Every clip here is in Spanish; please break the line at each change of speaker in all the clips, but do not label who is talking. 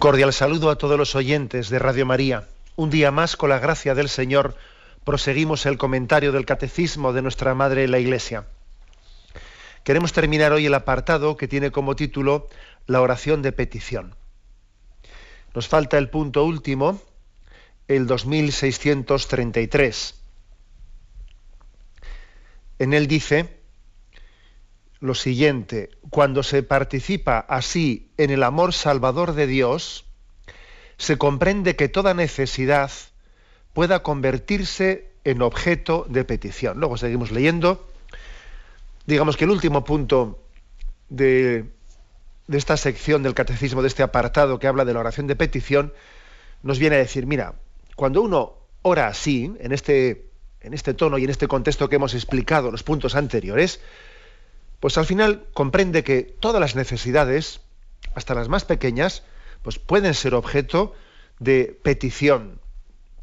Cordial saludo a todos los oyentes de Radio María. Un día más, con la gracia del Señor, proseguimos el comentario del Catecismo de nuestra Madre la Iglesia. Queremos terminar hoy el apartado que tiene como título La oración de petición. Nos falta el punto último, el 2633. En él dice, lo siguiente, cuando se participa así en el amor salvador de Dios, se comprende que toda necesidad pueda convertirse en objeto de petición. Luego seguimos leyendo. Digamos que el último punto de, de esta sección del catecismo, de este apartado que habla de la oración de petición, nos viene a decir, mira, cuando uno ora así, en este, en este tono y en este contexto que hemos explicado los puntos anteriores, pues al final comprende que todas las necesidades, hasta las más pequeñas, pues pueden ser objeto de petición.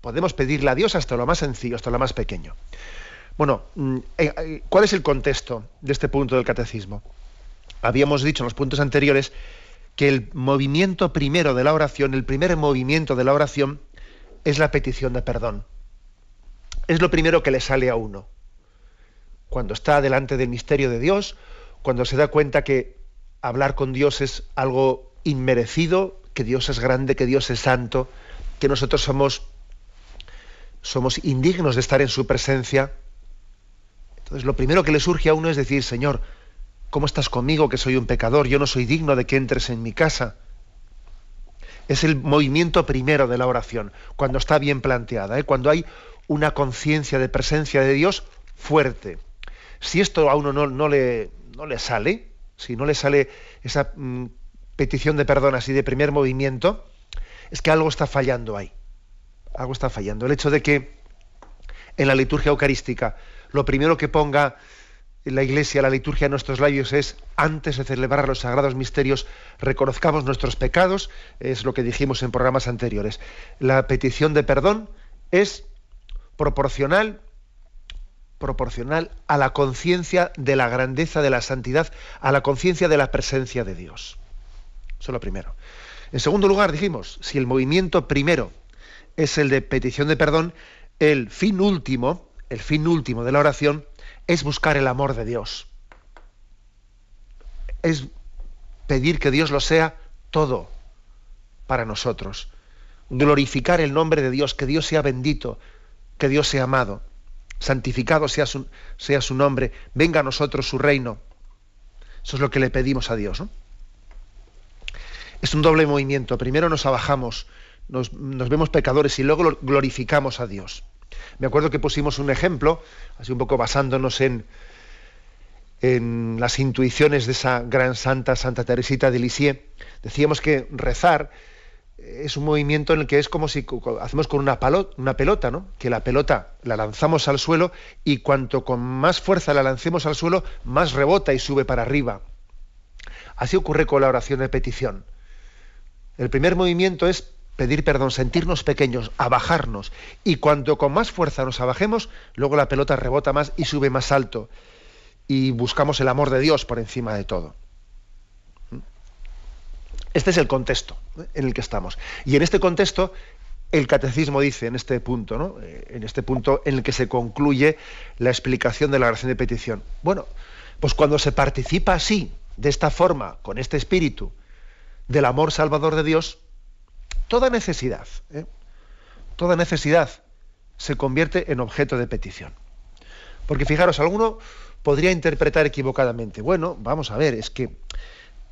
Podemos pedirle a Dios hasta lo más sencillo, hasta lo más pequeño. Bueno, mm, eh, eh, ¿cuál es el contexto de este punto del catecismo? Habíamos dicho en los puntos anteriores que el movimiento primero de la oración, el primer movimiento de la oración, es la petición de perdón. Es lo primero que le sale a uno cuando está delante del misterio de Dios, cuando se da cuenta que hablar con Dios es algo inmerecido, que Dios es grande, que Dios es santo, que nosotros somos somos indignos de estar en su presencia. Entonces, lo primero que le surge a uno es decir, Señor, ¿cómo estás conmigo que soy un pecador? Yo no soy digno de que entres en mi casa. Es el movimiento primero de la oración, cuando está bien planteada, ¿eh? cuando hay una conciencia de presencia de Dios fuerte. Si esto a uno no, le, no le sale, si no le sale esa mm, petición de perdón así de primer movimiento, es que algo está fallando ahí. Algo está fallando. El hecho de que en la liturgia eucarística lo primero que ponga la Iglesia, la liturgia en nuestros labios es, antes de celebrar los sagrados misterios, reconozcamos nuestros pecados, es lo que dijimos en programas anteriores. La petición de perdón es proporcional proporcional a la conciencia de la grandeza de la santidad, a la conciencia de la presencia de Dios. Eso es lo primero. En segundo lugar, dijimos, si el movimiento primero es el de petición de perdón, el fin último, el fin último de la oración es buscar el amor de Dios. Es pedir que Dios lo sea todo para nosotros. Glorificar el nombre de Dios, que Dios sea bendito, que Dios sea amado santificado sea su, sea su nombre, venga a nosotros su reino. Eso es lo que le pedimos a Dios. Es un doble movimiento. Primero nos abajamos, nos, vemos pecadores y luego glorificamos a Dios. Me acuerdo que pusimos un ejemplo, así un poco basándonos en, en las intuiciones de esa gran santa, Santa Teresita de Lisieux. Decíamos que rezar es un movimiento en el que es como si hacemos con una, pelota, ¿no? Que la pelota la lanzamos al suelo y cuanto con más fuerza la lancemos al suelo, más rebota y sube para arriba. Así ocurre con la oración de petición. El primer movimiento es pedir perdón, sentirnos pequeños, abajarnos. Y cuanto con más fuerza nos abajemos, luego la pelota rebota más y sube más alto. Y buscamos el amor de Dios por encima de todo. Este es el contexto en el que estamos. Y en este contexto, el catecismo dice en este punto, ¿no? Eh, en este punto en el que se concluye la explicación de la oración de petición. Bueno, pues cuando se participa así, de esta forma, con este espíritu del amor salvador de Dios, toda necesidad, ¿eh? toda necesidad se convierte en objeto de petición. Porque fijaros, alguno podría interpretar equivocadamente, bueno, vamos a ver, es que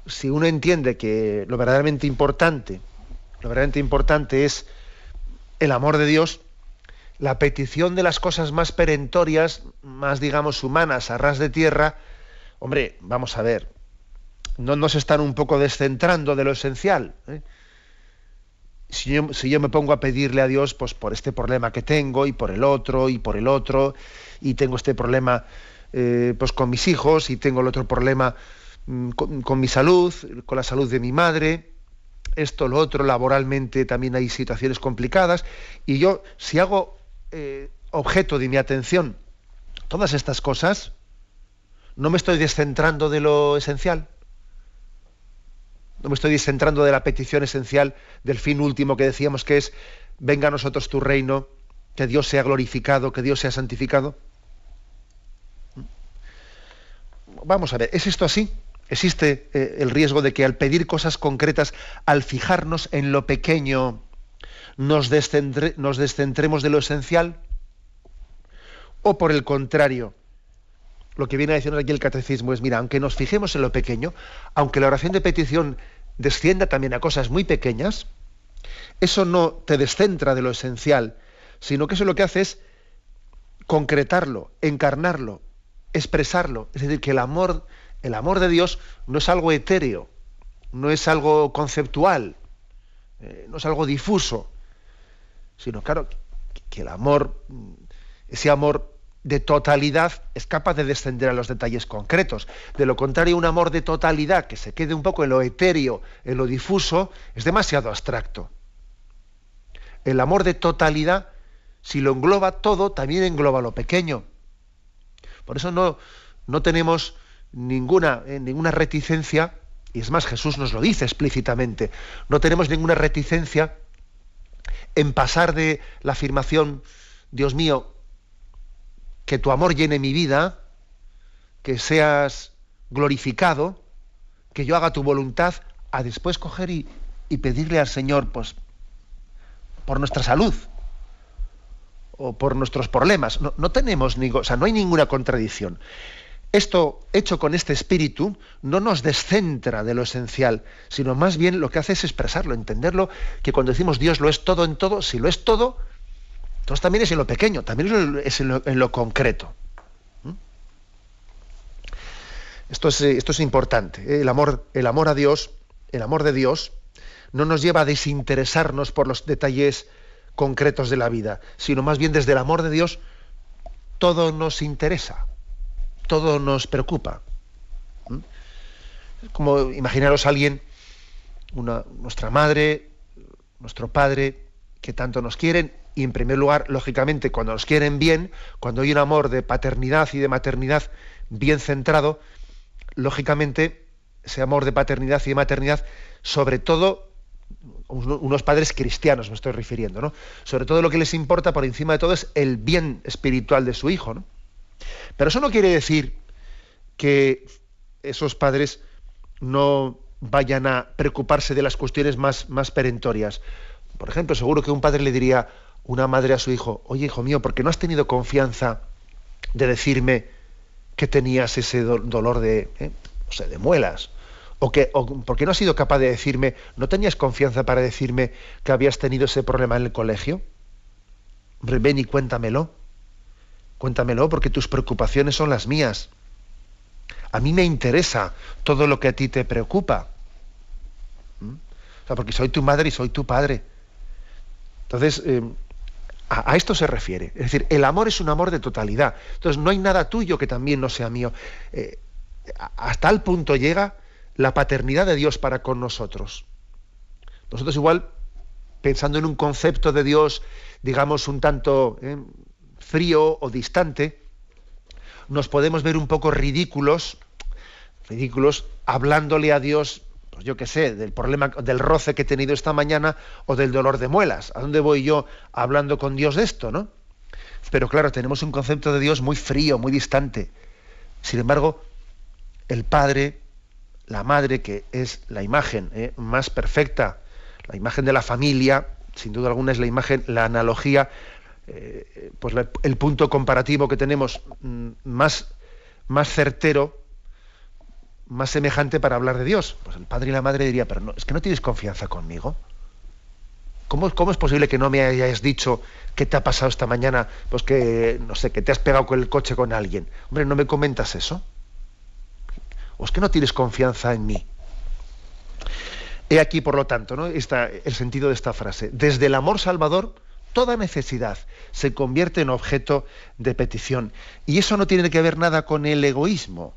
si uno entiende que lo verdaderamente importante, lo verdaderamente importante es el amor de Dios, la petición de las cosas más perentorias, más digamos humanas, a ras de tierra, hombre, vamos a ver, no nos están un poco descentrando de lo esencial. ¿eh? si yo, me pongo a pedirle a Dios pues, por este problema que tengo y por el otro y por el otro, y tengo este problema eh, pues, con mis hijos y tengo el otro problema mm, con, mi salud, con la salud de mi madre, esto, lo otro, laboralmente también hay situaciones complicadas, y yo si hago eh, objeto de mi atención todas estas cosas, no me estoy descentrando de lo esencial. No me estoy descentrando de la petición esencial del fin último que decíamos que es, venga a nosotros tu reino, que Dios sea glorificado, que Dios sea santificado. Vamos a ver, ¿es esto así? ¿Existe eh, el riesgo de que al pedir cosas concretas, al fijarnos en lo pequeño, nos, nos descentremos de lo esencial? ¿O por el contrario? Lo que viene a decir aquí el catecismo es, mira, aunque nos fijemos en lo pequeño, aunque la oración de petición descienda también a cosas muy pequeñas, eso no te descentra de lo esencial, sino que eso lo que hace es concretarlo, encarnarlo, expresarlo. Es decir, que el amor, el amor de Dios no es algo etéreo, no es algo conceptual, eh, no es algo difuso, sino claro, que el amor, ese amor de totalidad es capaz de descender a los detalles concretos. De lo contrario, un amor de totalidad que se quede un poco en lo etéreo, en lo difuso, es demasiado abstracto. El amor de totalidad, si lo engloba todo, también engloba lo pequeño. Por eso no, no tenemos ninguna, eh, ninguna reticencia, y es más, Jesús nos lo dice explícitamente, no tenemos ninguna reticencia en pasar de la afirmación, Dios mío, que tu amor llene mi vida, que seas glorificado, que yo haga tu voluntad, a después coger y, pedirle al Señor, pues, por nuestra salud o por nuestros problemas. No, no tenemos, o sea, no hay ninguna contradicción. Esto, hecho con este espíritu, no nos descentra de lo esencial, sino más bien lo que hace es expresarlo, entenderlo, que cuando decimos Dios lo es todo en todo, si lo es todo, entonces también es en lo pequeño, también es en lo, concreto. ¿Mm? Esto es, esto es importante. ¿eh? El amor, el amor a Dios, el amor de Dios, no nos lleva a desinteresarnos por los detalles concretos de la vida, sino más bien desde el amor de Dios todo nos interesa, todo nos preocupa. ¿Mm? como imaginaros a alguien, nuestra madre, nuestro padre, que tanto nos quieren y en primer lugar, lógicamente, cuando nos quieren bien, cuando hay un amor de paternidad y de maternidad bien centrado, lógicamente, ese amor de paternidad y de maternidad, sobre todo unos padres cristianos me estoy refiriendo, ¿no? Sobre todo lo que les importa por encima de todo es el bien espiritual de su hijo, ¿no? Pero eso no quiere decir que esos padres no vayan a preocuparse de las cuestiones más, perentorias. Por ejemplo, seguro que un padre le diría, una madre a su hijo, oye hijo mío, ¿por qué no has tenido confianza de decirme que tenías ese dolor de, eh, de muelas? O, que, ¿por qué no has sido capaz de decirme, no tenías confianza para decirme que habías tenido ese problema en el colegio? Ven y cuéntamelo. Cuéntamelo porque tus preocupaciones son las mías. A mí me interesa todo lo que a ti te preocupa. ¿Mm? O sea, porque soy tu madre y soy tu padre. Entonces, eh, a, esto se refiere. Es decir, el amor es un amor de totalidad. Entonces, no hay nada tuyo que también no sea mío. Eh, hasta el punto llega la paternidad de Dios para con nosotros. Nosotros igual, pensando en un concepto de Dios, digamos, un tanto eh, frío o distante, nos podemos ver un poco ridículos, ridículos, hablándole a Dios pues yo qué sé, del problema, del roce que he tenido esta mañana o del dolor de muelas. ¿A dónde voy yo hablando con Dios de esto, no? Pero claro, tenemos un concepto de Dios muy frío, muy distante. Sin embargo, el Padre, la Madre, que es la imagen ¿eh? más perfecta, la imagen de la familia, sin duda alguna es la imagen, la analogía, eh, pues el punto comparativo que tenemos mm, más, más certero más semejante para hablar de Dios? Pues el padre y la madre diría, pero no, es que no tienes confianza conmigo. ¿Cómo, ¿Cómo, es posible que no me hayas dicho qué te ha pasado esta mañana? Pues que, no sé, que te has pegado con el coche con alguien. Hombre, ¿no me comentas eso? ¿O es que no tienes confianza en mí? He aquí, por lo tanto, ¿no? Está el sentido de esta frase. Desde el amor salvador, toda necesidad se convierte en objeto de petición. Y eso no tiene que ver nada con el egoísmo.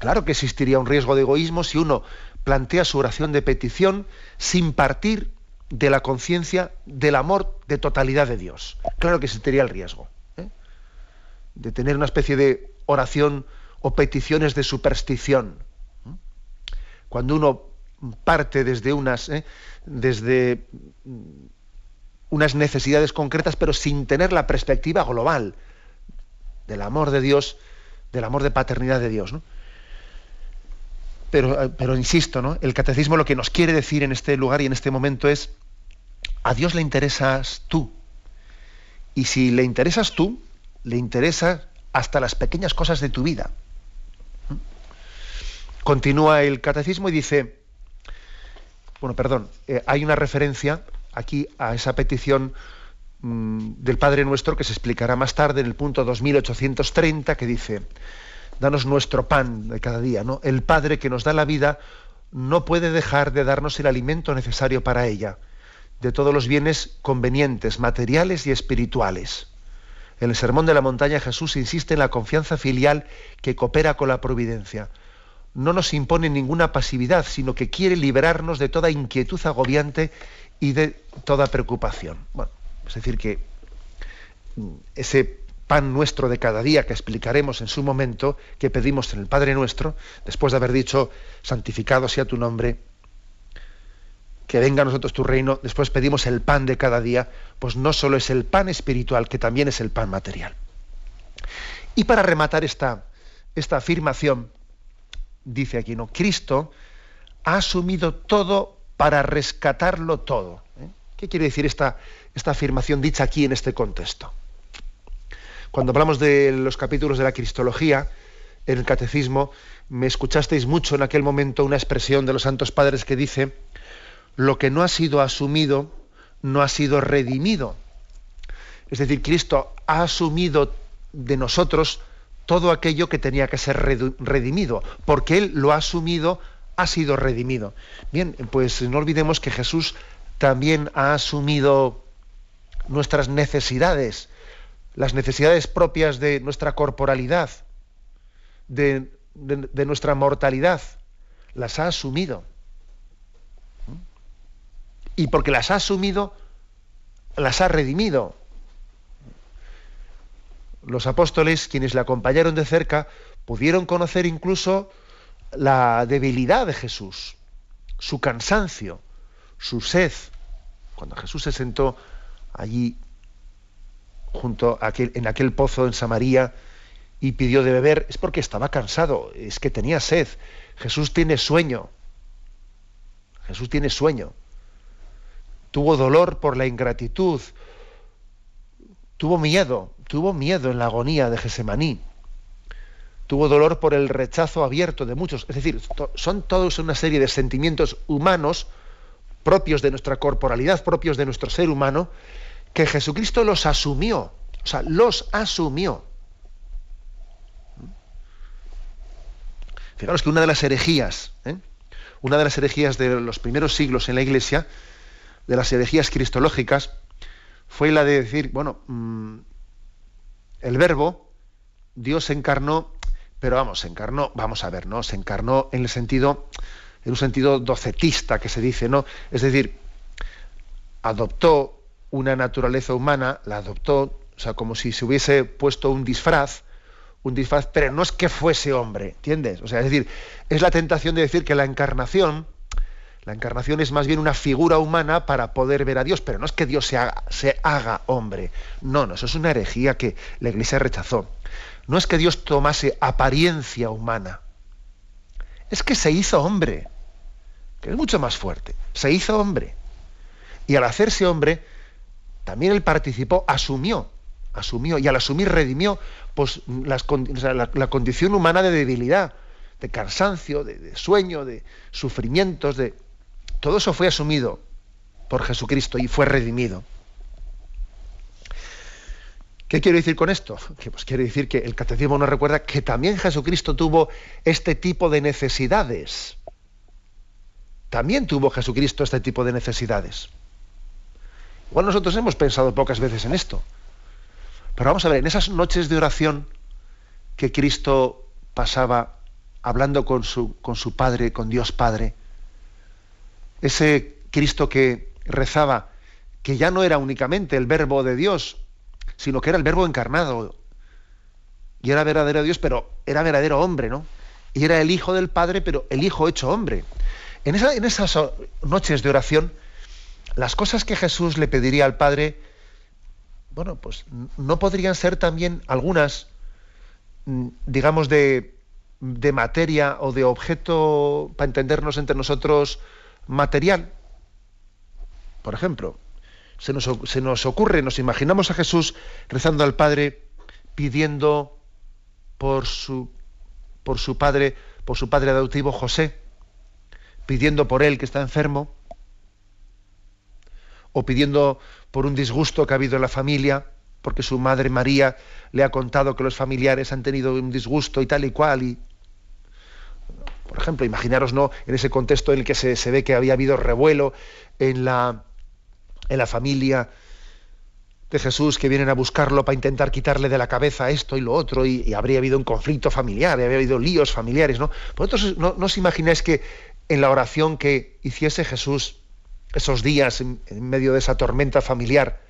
Claro que existiría un riesgo de egoísmo si uno plantea su oración de petición sin partir de la conciencia del amor de totalidad de Dios. Claro que existiría el riesgo ¿eh? de tener una especie de oración o peticiones de superstición. ¿eh? Cuando uno parte desde unas, ¿eh? desde unas necesidades concretas, pero sin tener la perspectiva global del amor de Dios, del amor de paternidad de Dios. Pero, pero insisto, ¿no? el catecismo lo que nos quiere decir en este lugar y en este momento es, a Dios le interesas tú. Y si le interesas tú, le interesa hasta las pequeñas cosas de tu vida. Continúa el catecismo y dice, bueno, perdón, eh, hay una referencia aquí a esa petición mm, del Padre Nuestro que se explicará más tarde en el punto 2830 que dice, danos nuestro pan de cada día, ¿no? El Padre que nos da la vida no puede dejar de darnos el alimento necesario para ella, de todos los bienes convenientes, materiales y espirituales. En el Sermón de la Montaña Jesús insiste en la confianza filial que coopera con la providencia no nos impone ninguna pasividad, sino que quiere liberarnos de toda inquietud agobiante y de toda preocupación. Bueno, es decir, que mm, ese pan nuestro de cada día que explicaremos en su momento, que pedimos en el Padre nuestro, después de haber dicho, santificado sea tu nombre, que venga a nosotros tu reino, después pedimos el pan de cada día, pues no solo es el pan espiritual, que también es el pan material. Y para rematar esta, esta afirmación, dice aquí, ¿no? Cristo ha asumido todo para rescatarlo todo. ¿eh? ¿Qué quiere decir esta, esta afirmación dicha aquí en este contexto? Cuando hablamos de los capítulos de la Cristología, en el Catecismo, me escuchasteis mucho en aquel momento una expresión de los Santos Padres que dice, lo que no ha sido asumido, no ha sido redimido. Es decir, Cristo ha asumido de nosotros todo aquello que tenía que ser redimido, porque Él lo ha asumido, ha sido redimido. Bien, pues no olvidemos que Jesús también ha asumido nuestras necesidades, las necesidades propias de nuestra corporalidad, de, nuestra mortalidad, las ha asumido. Y porque las ha asumido, las ha redimido los apóstoles, quienes le acompañaron de cerca, pudieron conocer incluso la debilidad de Jesús, su cansancio, su sed. Cuando Jesús se sentó allí junto a en aquel pozo en Samaría y pidió de beber, es porque estaba cansado, es que tenía sed. Jesús tiene sueño. Jesús tiene sueño. Tuvo dolor por la ingratitud, tuvo miedo, tuvo miedo en la agonía de Gesemaní, tuvo dolor por el rechazo abierto de muchos. Es decir, son todos una serie de sentimientos humanos propios de nuestra corporalidad, propios de nuestro ser humano, que Jesucristo los asumió, o sea, los asumió. Fijaros que una de las herejías, ¿eh? una de las herejías de los primeros siglos en la Iglesia, de las herejías cristológicas, fue la de decir, bueno, mm, el verbo, Dios encarnó, pero vamos, se encarnó, vamos a ver, ¿no? Se encarnó en el sentido, en un sentido docetista que se dice, ¿no? Es decir, adoptó una naturaleza humana, la adoptó, o sea, como si se hubiese puesto un disfraz, un disfraz, pero no es que fuese hombre, ¿entiendes? O sea, es decir, es la tentación de decir que la encarnación, la encarnación es más bien una figura humana para poder ver a Dios, pero no es que Dios se haga, se haga, hombre. No, no, eso es una herejía que la Iglesia rechazó. No es que Dios tomase apariencia humana. Es que se hizo hombre, que es mucho más fuerte. Se hizo hombre. Y al hacerse hombre, también él participó, asumió, asumió, y al asumir redimió pues, la, condición humana de debilidad, de cansancio, de sueño, de sufrimientos, de, todo eso fue asumido por Jesucristo y fue redimido. ¿Qué quiero decir con esto? Que, pues quiero decir que el catecismo nos recuerda que también Jesucristo tuvo este tipo de necesidades. también tuvo Jesucristo este tipo de necesidades. Igual nosotros hemos pensado pocas veces en esto. Pero vamos a ver, en esas noches de oración que Cristo pasaba hablando con su, con su Padre, con Dios Padre, ese Cristo que rezaba, que ya no era únicamente el verbo de Dios, sino que era el verbo encarnado. Y era verdadero Dios, pero era verdadero hombre, ¿no? Y era el Hijo del Padre, pero el Hijo hecho hombre. En, esas noches de oración, las cosas que Jesús le pediría al Padre, bueno, pues no podrían ser también algunas, mm, digamos, de, de materia o de objeto, para entendernos entre nosotros, material. Por ejemplo, se nos, se nos, ocurre, nos imaginamos a Jesús rezando al Padre, pidiendo por su, por su padre, por su padre adoptivo José, pidiendo por él que está enfermo, o pidiendo por un disgusto que ha habido en la familia, porque su madre María le ha contado que los familiares han tenido un disgusto y tal y cual, y por ejemplo, imaginaros ¿no? en ese contexto en el que se, ve que había habido revuelo en la, en la familia de Jesús que vienen a buscarlo para intentar quitarle de la cabeza esto y lo otro, y, habría habido un conflicto familiar, habría habido líos familiares, ¿no? Vosotros no, no os imagináis que en la oración que hiciese Jesús esos días en, medio de esa tormenta familiar,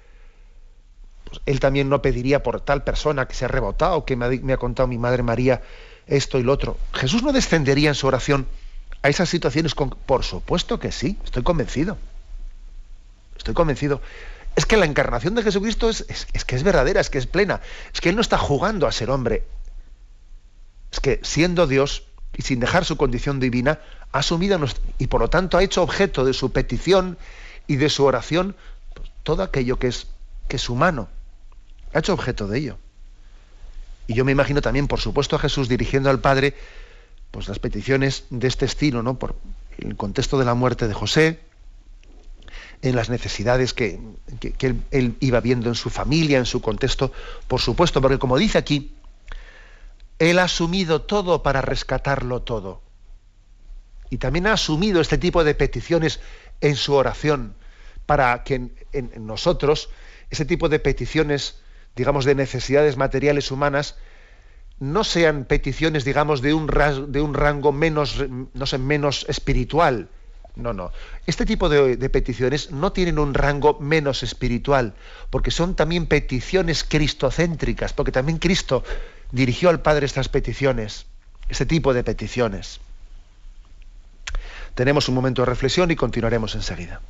pues él también no pediría por tal persona que se ha rebotado, que me ha contado mi madre María, esto y lo otro. Jesús no descendería en su oración a esas situaciones con... Por supuesto que sí, estoy convencido. Estoy convencido. Es que la encarnación de Jesucristo es, es, que es verdadera, es que es plena. Es que Él no está jugando a ser hombre. Es que siendo Dios y sin dejar su condición divina, ha asumido y por lo tanto ha hecho objeto de su petición y de su oración pues, todo aquello que es, que es humano. Ha hecho objeto de ello. Y yo me imagino también, por supuesto, a Jesús dirigiendo al Padre pues las peticiones de este estilo, ¿no? Por el contexto de la muerte de José, en las necesidades que, él, iba viendo en su familia, en su contexto, por supuesto, porque como dice aquí, él ha asumido todo para rescatarlo todo. Y también ha asumido este tipo de peticiones en su oración, para que en nosotros ese tipo de peticiones digamos, de necesidades materiales humanas, no sean peticiones, digamos, de un, de un rango menos, no sé, menos espiritual. No, no. Este tipo de, peticiones no tienen un rango menos espiritual, porque son también peticiones cristocéntricas, porque también Cristo dirigió al Padre estas peticiones, este tipo de peticiones. Tenemos un momento de reflexión y continuaremos enseguida.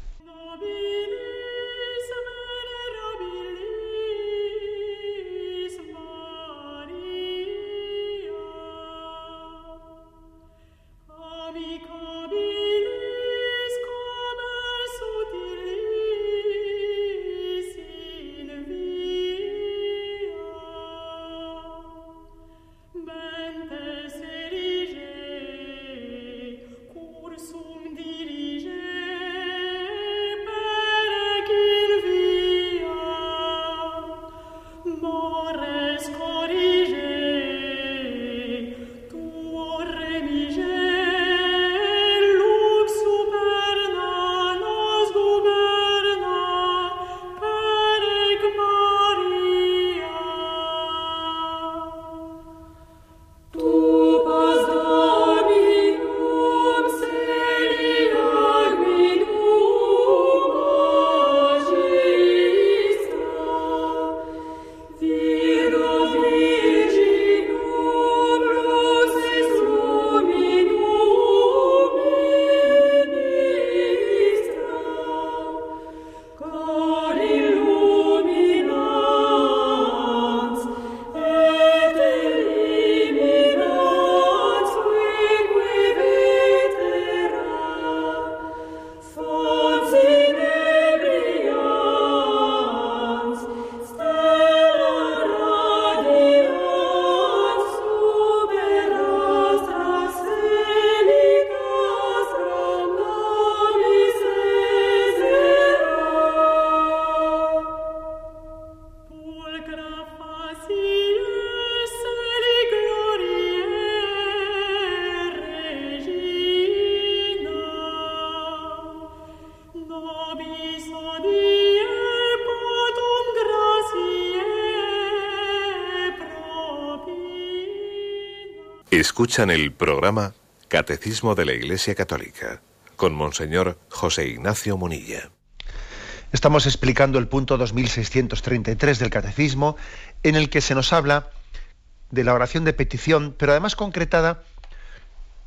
Escuchan el programa Catecismo de la Iglesia Católica con Monseñor José Ignacio Munilla.
Estamos explicando el punto 2633 del Catecismo en el que se nos habla de la oración de petición, pero además concretada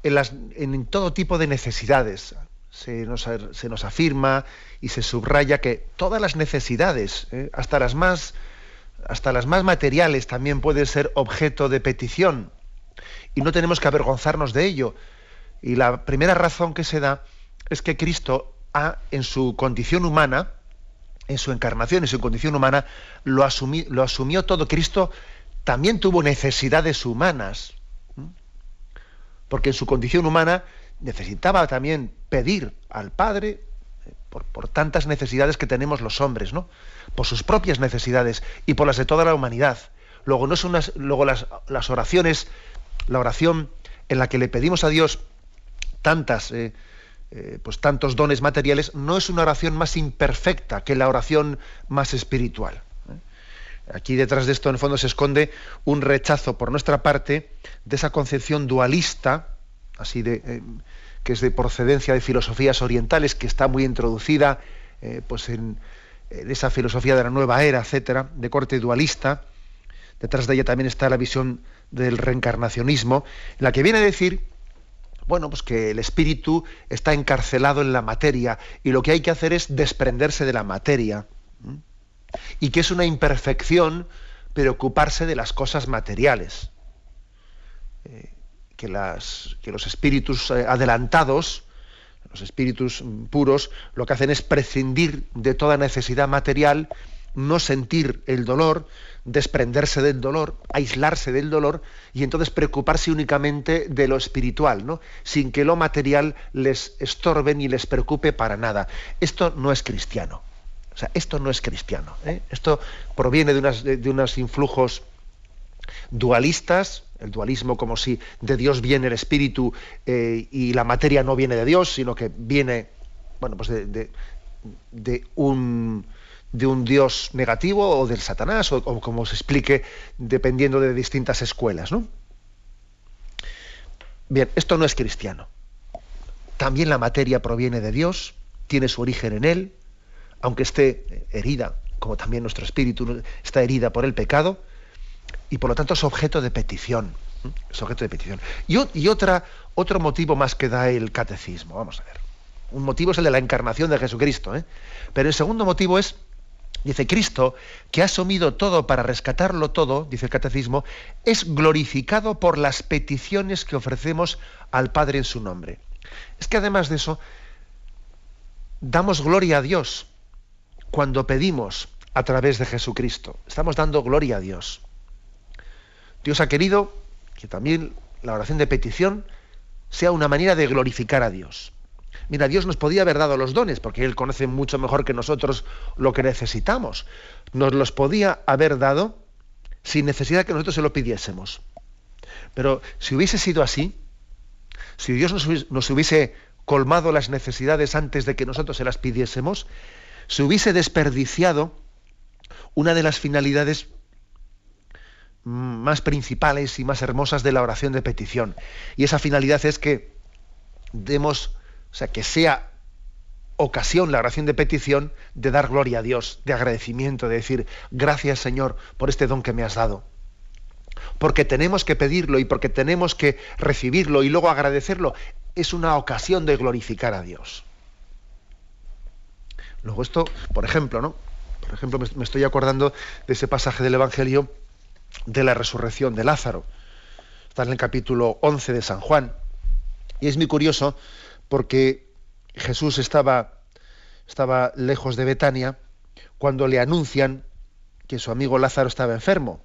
en, todo tipo de necesidades. Se nos, se nos, afirma y se subraya que todas las necesidades, ¿eh? hasta, las más, hasta las más materiales, también pueden ser objeto de petición. Y no tenemos que avergonzarnos de ello. Y la primera razón que se da es que Cristo ha, en su condición humana, en su encarnación, en su condición humana, lo, lo asumió todo. Cristo también tuvo necesidades humanas, porque en su condición humana necesitaba también pedir al Padre eh, por, tantas necesidades que tenemos los hombres, ¿no? Por sus propias necesidades y por las de toda la humanidad. Luego, no son luego las, las, oraciones, la oración en la que le pedimos a Dios tantas, eh, eh, pues tantos dones materiales, no es una oración más imperfecta que la oración más espiritual. Aquí detrás de esto, en el fondo, se esconde un rechazo por nuestra parte de esa concepción dualista, así de, eh, que es de procedencia de filosofías orientales, que está muy introducida eh, pues en, esa filosofía de la nueva era, etcétera, de corte dualista. Detrás de ella también está la visión del reencarnacionismo, en la que viene a decir bueno, pues que el espíritu está encarcelado en la materia y lo que hay que hacer es desprenderse de la materia y que es una imperfección preocuparse de las cosas materiales. Eh, que, que, los espíritus eh, adelantados, los espíritus puros, lo que hacen es prescindir de toda necesidad material, no sentir el dolor, desprenderse del dolor, aislarse del dolor y entonces preocuparse únicamente de lo espiritual, ¿no? sin que lo material les estorbe ni les preocupe para nada. Esto no es cristiano. O sea, esto no es cristiano. ¿eh? Esto proviene de, unos influjos dualistas, el dualismo como si de Dios viene el espíritu eh, y la materia no viene de Dios, sino que viene, bueno, pues de, un de un Dios negativo o del Satanás, o, como se explique, dependiendo de distintas escuelas, ¿no? Bien, esto no es cristiano. También la materia proviene de Dios, tiene su origen en Él, aunque esté herida, como también nuestro espíritu está herida por el pecado, y por lo tanto es objeto de petición. Es objeto de petición. Y, otra, otro motivo más que da el catecismo, vamos a ver. Un motivo es el de la encarnación de Jesucristo, ¿eh? pero el segundo motivo es, dice Cristo, que ha asumido todo para rescatarlo todo, dice el catecismo, es glorificado por las peticiones que ofrecemos al Padre en su nombre. Es que además de eso, damos gloria a Dios cuando pedimos a través de Jesucristo. Estamos dando gloria a Dios. Dios ha querido que también la oración de petición sea una manera de glorificar a Dios. Mira, Dios nos podía haber dado los dones, porque Él conoce mucho mejor que nosotros lo que necesitamos. Nos los podía haber dado sin necesidad que nosotros se lo pidiésemos. Pero si hubiese sido así, si Dios nos hubiese colmado las necesidades antes de que nosotros se las pidiésemos, se hubiese desperdiciado una de las finalidades más principales y más hermosas de la oración de petición. Y esa finalidad es que demos, o sea, que sea ocasión la oración de petición de dar gloria a Dios, de agradecimiento, de decir, gracias Señor por este don que me has dado. Porque tenemos que pedirlo y porque tenemos que recibirlo y luego agradecerlo, es una ocasión de glorificar a Dios. Luego esto, por ejemplo, ¿no? Por ejemplo, me estoy acordando de ese pasaje del Evangelio de la resurrección de Lázaro. Está en el capítulo 11 de San Juan. Y es muy curioso porque Jesús estaba, estaba lejos de Betania cuando le anuncian que su amigo Lázaro estaba enfermo.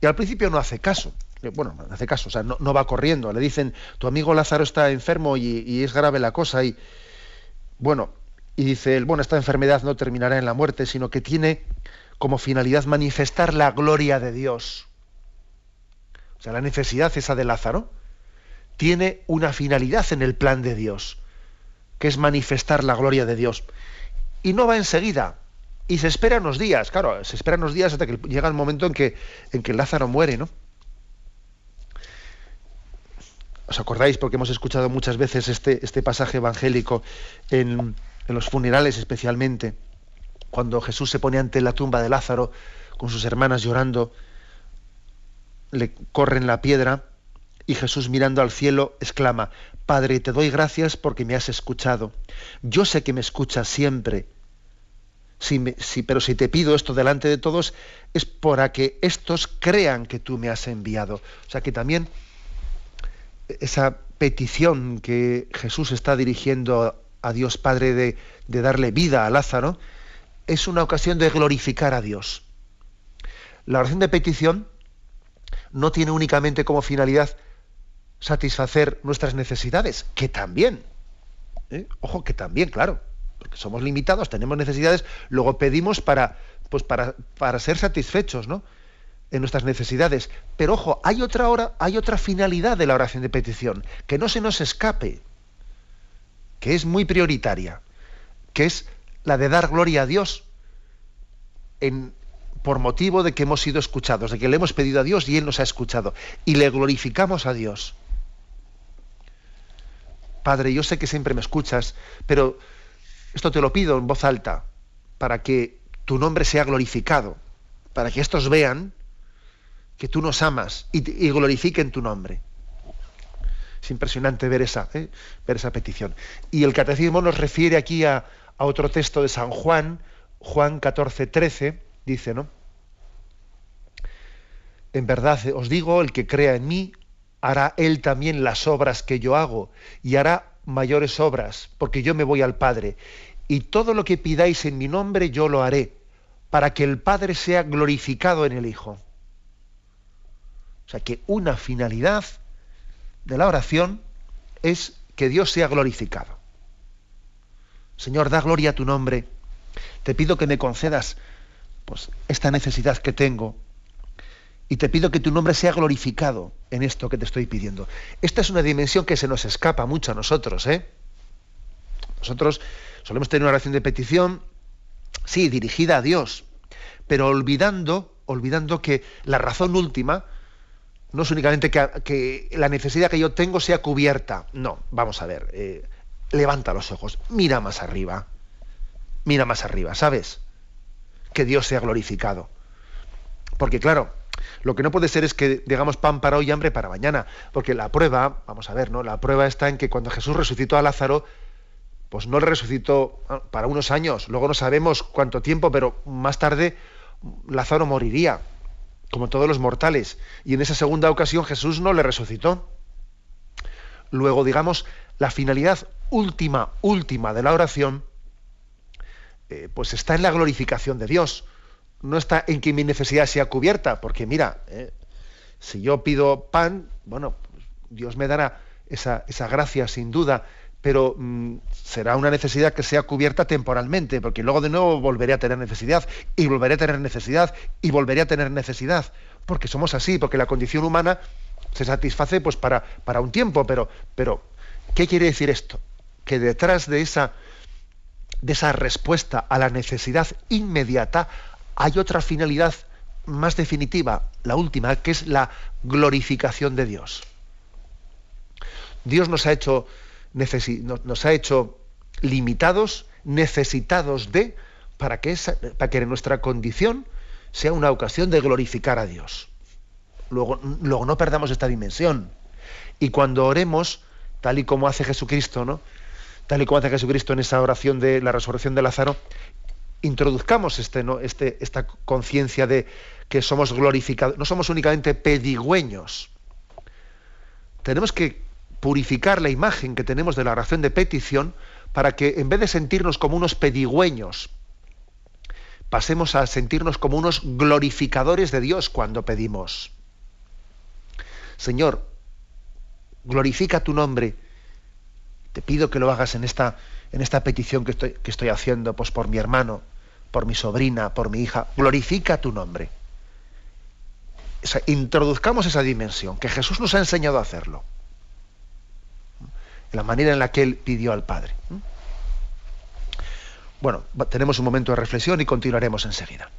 Y al principio no hace caso. Bueno, no hace caso, o sea, no, va corriendo. Le dicen, tu amigo Lázaro está enfermo y, y es grave la cosa. Y bueno, y dice él, bueno, esta enfermedad no terminará en la muerte, sino que tiene como finalidad manifestar la gloria de Dios. O sea, la necesidad esa de Lázaro tiene una finalidad en el plan de Dios, que es manifestar la gloria de Dios. Y no va enseguida, y se espera unos días, claro, se espera unos días hasta que llega el momento en que, en que Lázaro muere, ¿no? ¿Os acordáis? Porque hemos escuchado muchas veces este, este pasaje evangélico en, en los funerales especialmente, cuando Jesús se pone ante la tumba de Lázaro con sus hermanas llorando, le corren la piedra y Jesús mirando al cielo exclama, Padre, te doy gracias porque me has escuchado. Yo sé que me escuchas siempre. pero si te pido esto delante de todos es para que estos crean que tú me has enviado. O sea que también esa petición que Jesús está dirigiendo a Dios Padre de, de darle vida a Lázaro es una ocasión de glorificar a Dios. La oración de petición no tiene únicamente como finalidad satisfacer nuestras necesidades, que también, ¿eh? ojo, que también, claro, porque somos limitados, tenemos necesidades, luego pedimos para, pues para, para ser satisfechos, ¿no? en nuestras necesidades. Pero ojo, hay otra hora, hay otra finalidad de la oración de petición, que no se nos escape, que es muy prioritaria, que es la de dar gloria a Dios en, por motivo de que hemos sido escuchados, de que le hemos pedido a Dios y Él nos ha escuchado. Y le glorificamos a Dios. Padre, yo sé que siempre me escuchas, pero esto te lo pido en voz alta, para que tu nombre sea glorificado, para que estos vean que tú nos amas y, glorifiquen tu nombre. Es impresionante ver esa, ¿eh? ver esa petición. Y el catecismo nos refiere aquí a, a otro texto de San Juan, Juan 14, 13, dice, ¿no? En verdad os digo, el que crea en mí, hará él también las obras que yo hago y hará mayores obras, porque yo me voy al Padre. Y todo lo que pidáis en mi nombre yo lo haré, para que el Padre sea glorificado en el Hijo. O sea que una finalidad de la oración es que Dios sea glorificado. Señor, da gloria a tu nombre. Te pido que me concedas pues, esta necesidad que tengo, y te pido que tu nombre sea glorificado en esto que te estoy pidiendo. Esta es una dimensión que se nos escapa mucho a nosotros, ¿eh? Nosotros solemos tener una oración de petición, sí, dirigida a Dios, pero olvidando, olvidando que la razón última no es únicamente que, la necesidad que yo tengo sea cubierta. No, vamos a ver, eh, levanta los ojos, mira más arriba, mira más arriba, ¿sabes? Que Dios sea glorificado. Porque claro, lo que no puede ser es que digamos pan para hoy y hambre para mañana, porque la prueba, vamos a ver, ¿no? La prueba está en que cuando Jesús resucitó a Lázaro, pues no le resucitó ah, para unos años, luego no sabemos cuánto tiempo, pero más tarde Lázaro moriría, como todos los mortales, y en esa segunda ocasión Jesús no le resucitó. Luego, digamos, la finalidad última, última de la oración, eh, pues está en la glorificación de Dios no está en que mi necesidad sea cubierta, porque mira, eh, si yo pido pan, bueno, Dios me dará esa, esa gracia sin duda, pero mm, será una necesidad que sea cubierta temporalmente, porque luego de nuevo volveré a tener necesidad, y volveré a tener necesidad, y volveré a tener necesidad, porque somos así, porque la condición humana se satisface pues para, para un tiempo, pero, pero ¿qué quiere decir esto? Que detrás de esa, de esa respuesta a la necesidad inmediata hay otra finalidad más definitiva, la última, que es la glorificación de Dios. Dios nos ha hecho, nos ha hecho limitados, necesitados de, para que, para que nuestra condición sea una ocasión de glorificar a Dios. Luego, luego no perdamos esta dimensión. Y cuando oremos, tal y como hace Jesucristo, ¿no? Tal y como hace Jesucristo en esa oración de la resurrección de Lázaro, introduzcamos este, ¿no? este, esta conciencia de que somos glorificados, no somos únicamente pedigüeños. Tenemos que purificar la imagen que tenemos de la oración de petición para que en vez de sentirnos como unos pedigüeños, pasemos a sentirnos como unos glorificadores de Dios cuando pedimos. Señor, glorifica tu nombre. Te pido que lo hagas en esta en esta petición que estoy, haciendo pues, por mi hermano, por mi sobrina, por mi hija. Glorifica tu nombre. introduzcamos esa dimensión, que Jesús nos ha enseñado a hacerlo. La manera en la que Él pidió al Padre. Bueno, tenemos un momento de reflexión y continuaremos enseguida.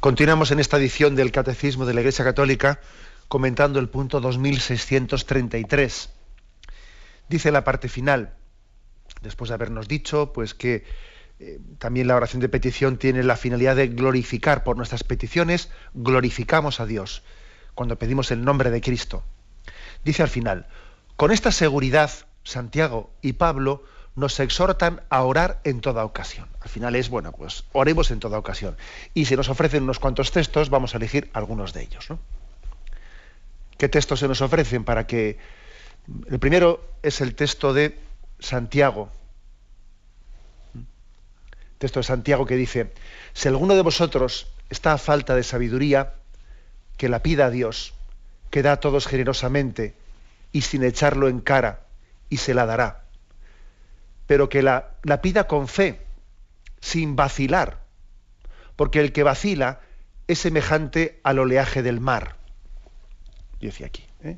Continuamos en esta edición del Catecismo de la Iglesia Católica comentando el punto 2633. Dice la parte final, después de habernos dicho pues que eh, también la oración de petición tiene la finalidad de glorificar por nuestras peticiones, glorificamos a Dios cuando pedimos el nombre de Cristo. Dice al final, con esta seguridad Santiago y Pablo nos exhortan a orar en toda ocasión. Al final es, bueno, pues oremos en toda ocasión. Y si nos ofrecen unos cuantos textos, vamos a elegir algunos de ellos. ¿Qué textos se nos ofrecen para que... El primero es el texto de Santiago. texto de Santiago que dice, si alguno de vosotros está a falta de sabiduría, que la pida a Dios, que da a todos generosamente y sin echarlo en cara, y se la dará pero que la, pida con fe, sin vacilar, porque el que vacila es semejante al oleaje del mar. Decía aquí. ¿eh?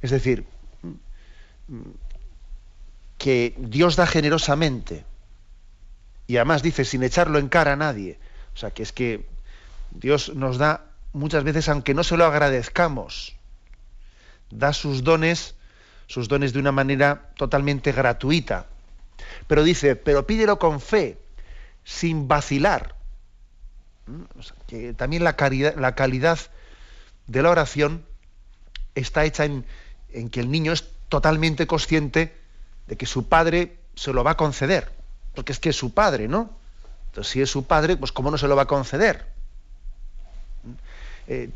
Es decir, que Dios da generosamente y además dice sin echarlo en cara a nadie. O sea, que es que Dios nos da muchas veces, aunque no se lo agradezcamos, da sus dones, sus dones de una manera totalmente gratuita. Pero dice, pero pídelo con fe, sin vacilar. ¿Mm? que también la, la, calidad de la oración está hecha en, que el niño es totalmente consciente de que su padre se lo va a conceder. Porque es que es su padre, ¿no? Entonces, si es su padre, pues ¿cómo no se lo va a conceder? ¿Mm? Eh,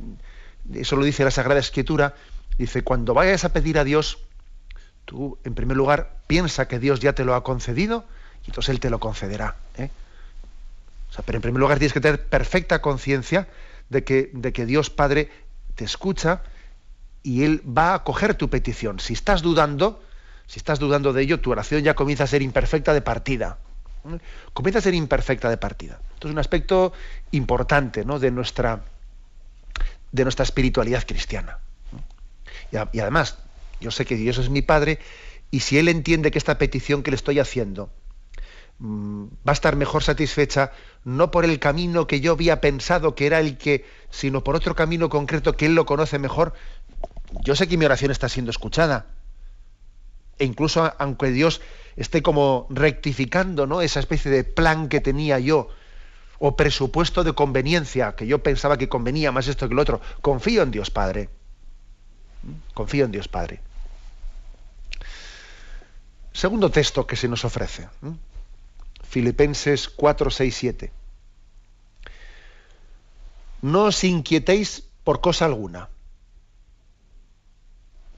eso lo dice la Sagrada Escritura. Dice, cuando vayas a pedir a Dios, Tú, en primer lugar, piensa que Dios ya te lo ha concedido y entonces Él te lo concederá. ¿eh? pero en primer lugar tienes que tener perfecta conciencia de que, de que Dios Padre te escucha y Él va a acoger tu petición. Si estás dudando, si estás dudando de ello, tu oración ya comienza a ser imperfecta de partida. ¿eh? Comienza a ser imperfecta de partida. Esto es un aspecto importante ¿no? de, nuestra, de nuestra espiritualidad cristiana. y además, yo sé que Dios es mi Padre y si Él entiende que esta petición que le estoy haciendo mm, va a estar mejor satisfecha no por el camino que yo había pensado que era el que, sino por otro camino concreto que Él lo conoce mejor, yo sé que mi oración está siendo escuchada. E incluso aunque Dios esté como rectificando ¿no? esa especie de plan que tenía yo, o presupuesto de conveniencia, que yo pensaba que convenía más esto que lo otro, confío en Dios Padre. Confío en Dios Padre. Segundo texto que se nos ofrece. Filipenses 4, 6, 7. No os inquietéis por cosa alguna.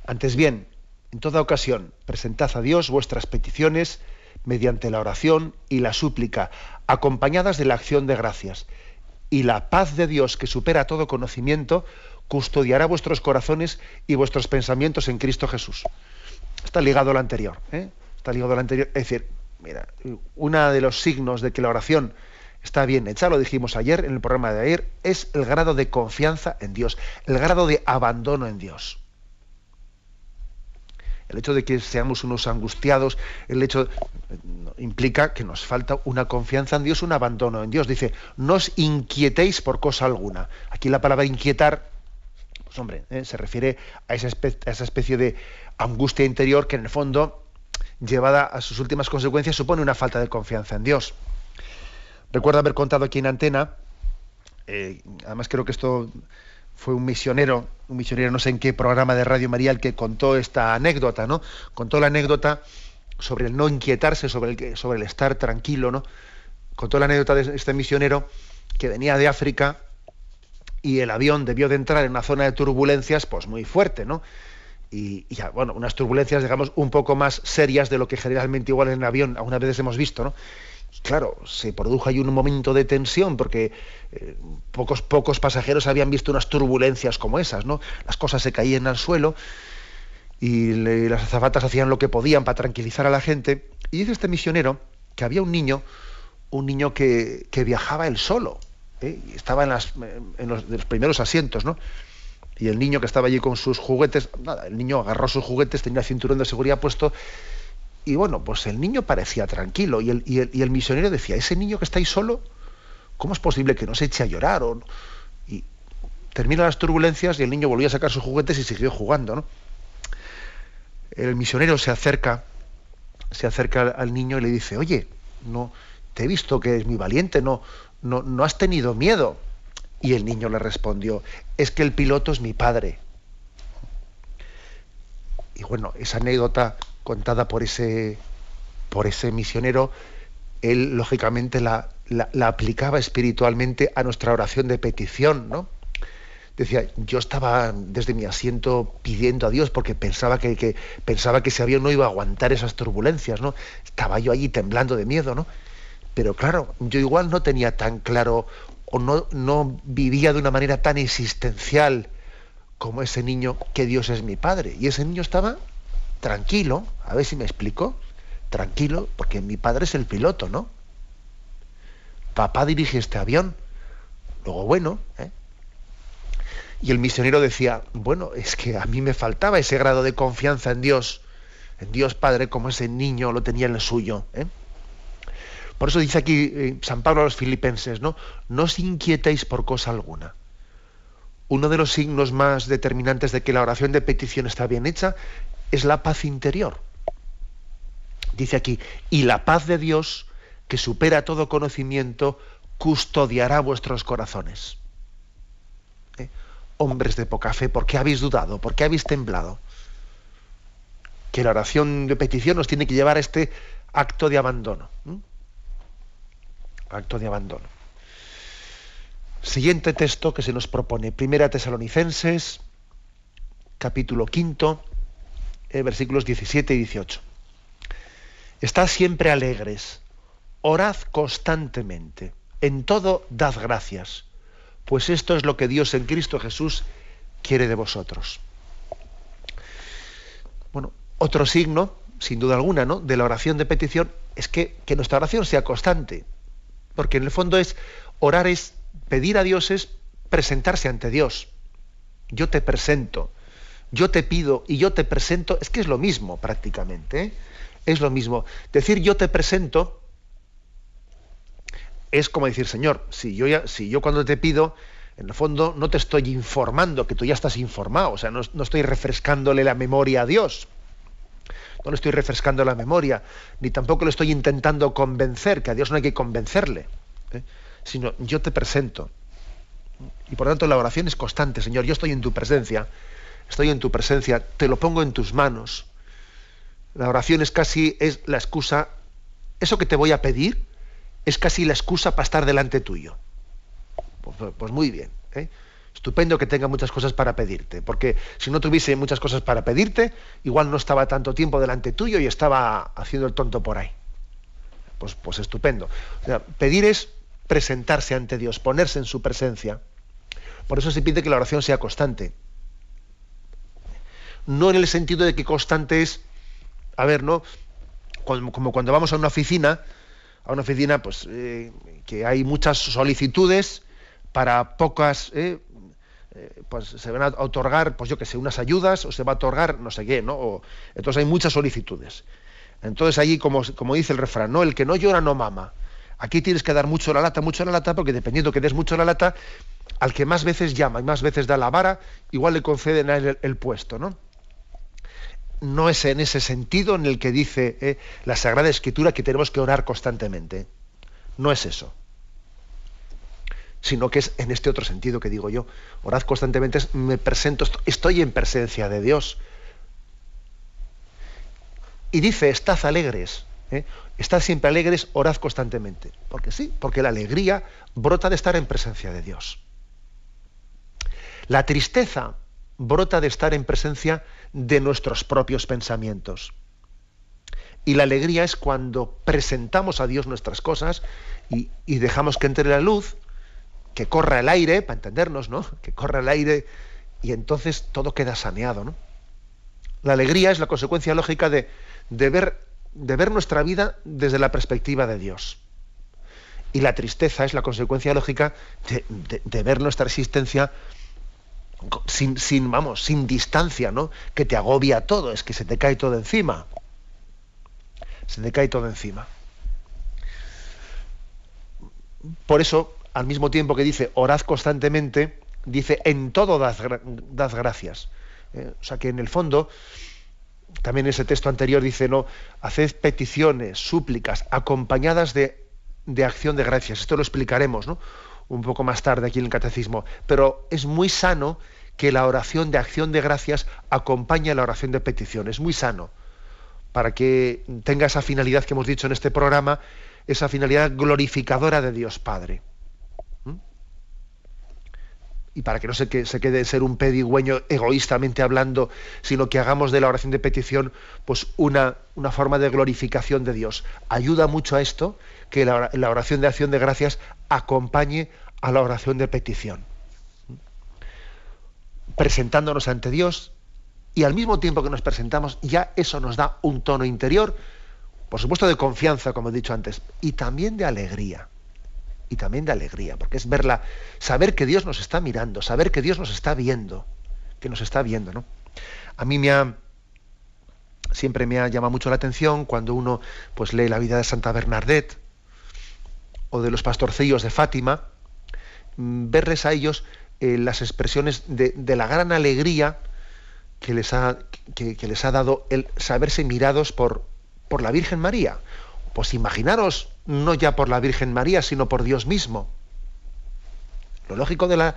Antes bien, en toda ocasión, presentad a Dios vuestras peticiones mediante la oración y la súplica, acompañadas de la acción de gracias. Y la paz de Dios, que supera todo conocimiento, custodiará vuestros corazones y vuestros pensamientos en Cristo Jesús. Está ligado a lo anterior. ¿eh? Está ligado a lo anterior. Es decir, mira, uno de los signos de que la oración está bien hecha, lo dijimos ayer en el programa de ayer, es el grado de confianza en Dios, el grado de abandono en Dios. El hecho de que seamos unos angustiados, el hecho implica que nos falta una confianza en Dios, un abandono en Dios. Dice, no os inquietéis por cosa alguna. Aquí la palabra inquietar pues hombre, ¿eh? se refiere a esa, especie de angustia interior que en el fondo, llevada a sus últimas consecuencias, supone una falta de confianza en Dios. Recuerdo haber contado aquí en antena, eh, además creo que esto fue un misionero, un misionero no sé en qué programa de Radio María el que contó esta anécdota, ¿no? Contó la anécdota sobre el no inquietarse, sobre el, sobre el estar tranquilo, ¿no? Contó la anécdota de este misionero que venía de África y el avión debió de entrar en una zona de turbulencias pues muy fuerte, ¿no? Y, ya, bueno, unas turbulencias, digamos, un poco más serias de lo que generalmente igual en avión algunas veces hemos visto, ¿no? claro, se produjo ahí un momento de tensión porque eh, pocos, pocos pasajeros habían visto unas turbulencias como esas, ¿no? Las cosas se caían al suelo y las azafatas hacían lo que podían para tranquilizar a la gente. Y dice este misionero que había un niño, un niño que, que viajaba él solo, ¿eh? estaba en, los, primeros asientos, ¿no? Y el niño que estaba allí con sus juguetes, nada, el niño agarró sus juguetes, tenía el cinturón de seguridad puesto, y bueno, pues el niño parecía tranquilo, y el, y el, misionero decía, ese niño que está ahí solo, ¿cómo es posible que no se eche a llorar? O, y terminan las turbulencias y el niño volvió a sacar sus juguetes y siguió jugando. ¿no? El misionero se acerca, se acerca al niño y le dice, oye, no, te he visto que es muy valiente, no, no, no has tenido miedo. Y el niño le respondió, es que el piloto es mi padre. Y bueno, esa anécdota contada por ese, por ese misionero, él lógicamente la, la, aplicaba espiritualmente a nuestra oración de petición, ¿no? Decía, yo estaba desde mi asiento pidiendo a Dios porque pensaba que, que, pensaba que ese avión no iba a aguantar esas turbulencias, ¿no? Estaba yo allí temblando de miedo, ¿no? Pero claro, yo igual no tenía tan claro o no, no vivía de una manera tan existencial como ese niño que Dios es mi padre. Y ese niño estaba tranquilo, a ver si me explico, tranquilo, porque mi padre es el piloto, ¿no? Papá dirige este avión. Luego, bueno, ¿eh? Y el misionero decía, bueno, es que a mí me faltaba ese grado de confianza en Dios, en Dios Padre, como ese niño lo tenía en el suyo. ¿eh? Por eso dice aquí eh, San Pablo a los filipenses, ¿no? No os inquietéis por cosa alguna. Uno de los signos más determinantes de que la oración de petición está bien hecha es la paz interior. Dice aquí, y la paz de Dios, que supera todo conocimiento, custodiará vuestros corazones. ¿Eh? Hombres de poca fe, ¿por qué habéis dudado? ¿Por qué habéis temblado? Que la oración de petición nos tiene que llevar a este acto de abandono acto de abandono. Siguiente texto que se nos propone, Primera Tesalonicenses, capítulo quinto, eh, versículos 17 y 18. Estad siempre alegres, orad constantemente, en todo dad gracias, pues esto es lo que Dios en Cristo Jesús quiere de vosotros. Bueno, otro signo, sin duda alguna, ¿no? de la oración de petición es que, que nuestra oración sea constante porque en el fondo es orar es pedir a Dios es presentarse ante Dios. Yo te presento, yo te pido y yo te presento, es que es lo mismo prácticamente, ¿eh? es lo mismo. Decir yo te presento es como decir, Señor, si yo, ya, si yo cuando te pido, en el fondo no te estoy informando, que tú ya estás informado, o sea, no, no estoy refrescándole la memoria a Dios no le estoy refrescando la memoria, ni tampoco le estoy intentando convencer, que a Dios no hay que convencerle, ¿eh? sino yo te presento. Y por tanto la oración es constante, Señor, yo estoy en tu presencia, estoy en tu presencia, te lo pongo en tus manos. La oración es casi es la excusa, eso que te voy a pedir es casi la excusa para estar delante tuyo. Pues, pues muy bien. ¿eh? Estupendo que tenga muchas cosas para pedirte, porque si no tuviese muchas cosas para pedirte, igual no estaba tanto tiempo delante tuyo y estaba haciendo el tonto por ahí. Pues, pues estupendo. pedir es presentarse ante Dios, ponerse en su presencia. Por eso se pide que la oración sea constante. No en el sentido de que constante es, a ver, ¿no? Como, cuando vamos a una oficina, a una oficina, pues eh, que hay muchas solicitudes para pocas, eh, eh, pues se van a otorgar, pues yo que sé, unas ayudas o se va a otorgar no sé qué, ¿no? entonces hay muchas solicitudes. Entonces allí, como, como dice el refrán, ¿no? El que no llora no mama. Aquí tienes que dar mucho la lata, mucho la lata, porque dependiendo que des mucho la lata, al que más veces llama y más veces da la vara, igual le conceden a él el, puesto, ¿no? No es en ese sentido en el que dice eh, la Sagrada Escritura que tenemos que orar constantemente. No es eso sino que es en este otro sentido que digo yo. Orad constantemente, me presento, estoy en presencia de Dios. Y dice, estad alegres, ¿eh? estad siempre alegres, orad constantemente. Porque sí, porque la alegría brota de estar en presencia de Dios. La tristeza brota de estar en presencia de nuestros propios pensamientos. Y la alegría es cuando presentamos a Dios nuestras cosas y, y dejamos que entre la luz que corra el aire, para entendernos, ¿no? Que corra el aire y entonces todo queda saneado, ¿no? La alegría es la consecuencia lógica de, ver, de ver nuestra vida desde la perspectiva de Dios. Y la tristeza es la consecuencia lógica de, ver nuestra existencia sin, sin, vamos, sin distancia, ¿no? Que te agobia todo, es que se te cae todo encima. Se te cae todo encima. Por eso al mismo tiempo que dice orad constantemente, dice en todo dad, gracias. Eh, o sea que en el fondo, también ese texto anterior dice, no, haced peticiones, súplicas, acompañadas de, de acción de gracias. Esto lo explicaremos, ¿no? Un poco más tarde aquí en el catecismo. Pero es muy sano que la oración de acción de gracias acompañe a la oración de petición. Es muy sano para que tenga esa finalidad que hemos dicho en este programa, esa finalidad glorificadora de Dios Padre. Y para que no se, que, se quede ser un pedigüeño egoístamente hablando, sino que hagamos de la oración de petición pues una, una forma de glorificación de Dios. Ayuda mucho a esto que la oración de acción de gracias acompañe a la oración de petición presentándonos ante Dios y al mismo tiempo que nos presentamos, ya eso nos da un tono interior, por supuesto de confianza, como he dicho antes, y también de alegría. Y también de alegría, porque es verla, saber que Dios nos está mirando, saber que Dios nos está viendo, que nos está viendo, ¿no? A mí me ha siempre me ha llamado mucho la atención cuando uno pues lee la vida de Santa Bernadette o de los pastorcillos de Fátima, mm, verles a ellos eh, las expresiones de, la gran alegría que les ha, que, les ha dado el saberse mirados por, por la Virgen María. Pues imaginaros, no ya por la Virgen María, sino por Dios mismo. Lo lógico de la,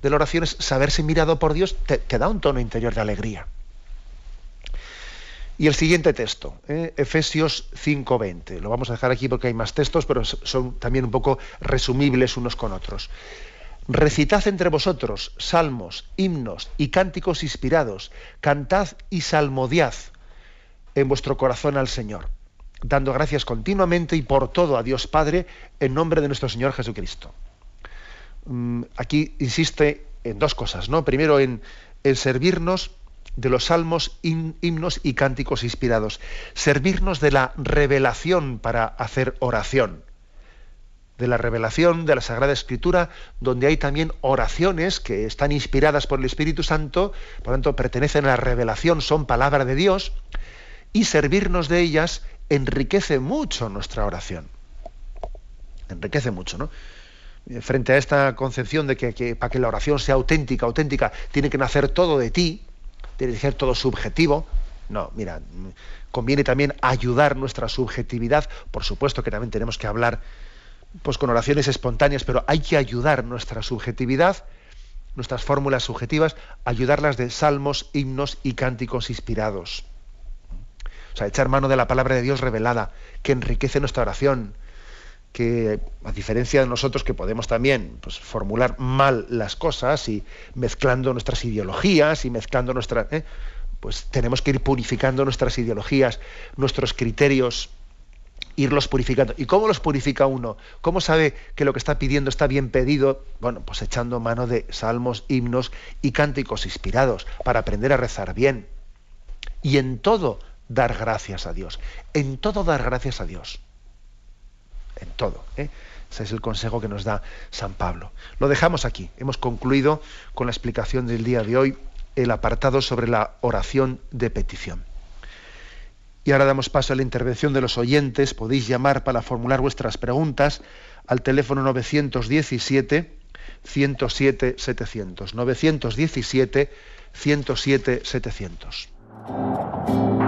de la oración es saberse mirado por Dios, te, da un tono interior de alegría. Y el siguiente texto, eh, Efesios 5:20. Lo vamos a dejar aquí porque hay más textos, pero son también un poco resumibles unos con otros. Recitad entre vosotros salmos, himnos y cánticos inspirados, cantad y salmodiad en vuestro corazón al Señor, dando gracias continuamente y por todo a Dios Padre en nombre de nuestro Señor Jesucristo. Mm, aquí insiste en dos cosas, ¿no? Primero en, servirnos de los salmos, himnos y cánticos inspirados, servirnos de la revelación para hacer oración de la revelación de la Sagrada Escritura, donde hay también oraciones que están inspiradas por el Espíritu Santo, por lo tanto pertenecen a la revelación, son palabra de Dios, y servirnos de ellas enriquece mucho nuestra oración. Enriquece mucho, ¿no? Frente a esta concepción de que, para que la oración sea auténtica, auténtica, tiene que nacer todo de ti, tiene que ser todo subjetivo. No, mira, conviene también ayudar nuestra subjetividad. Por supuesto que también tenemos que hablar pues con oraciones espontáneas, pero hay que ayudar nuestra subjetividad, nuestras fórmulas subjetivas, ayudarlas de salmos, himnos y cánticos inspirados. O sea, echar mano de la palabra de Dios revelada, que enriquece nuestra oración, que a diferencia de nosotros que podemos también pues, formular mal las cosas y mezclando nuestras ideologías y mezclando nuestras... ¿eh? pues tenemos que ir purificando nuestras ideologías, nuestros criterios irlos purificando. ¿Y cómo los purifica uno? ¿Cómo sabe que lo que está pidiendo está bien pedido? Bueno, pues echando mano de salmos, himnos y cánticos inspirados para aprender a rezar bien. Y en todo dar gracias a Dios. En todo dar gracias a Dios. En todo. ¿eh? Ese es el consejo que nos da San Pablo. Lo dejamos aquí. Hemos concluido con la explicación del día de hoy el apartado sobre la oración de petición. Y ahora damos paso a la intervención de los oyentes. Podéis llamar para formular vuestras preguntas al teléfono 917 107 700. 917 107 700.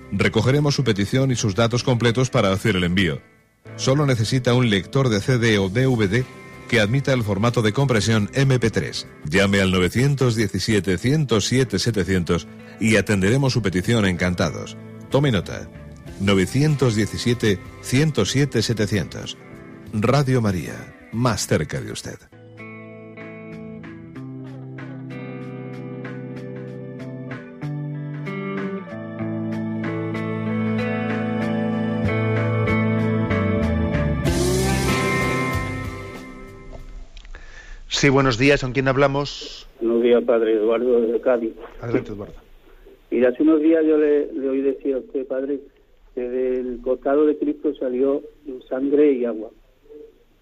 Recogeremos su petición y sus datos completos para hacer el envío. Solo necesita un lector de CD o DVD que admita el formato de compresión MP3. Llame al 917-107-700 y atenderemos su petición encantados. Tome nota. 917-107-700. Radio María, más cerca de usted.
Sí, buenos días. ¿Con quién hablamos?
Buenos días, padre Eduardo de Cádiz.
Adelante, Eduardo.
Y hace unos días yo le, oí decir a usted, padre, que del costado de Cristo salió sangre y agua.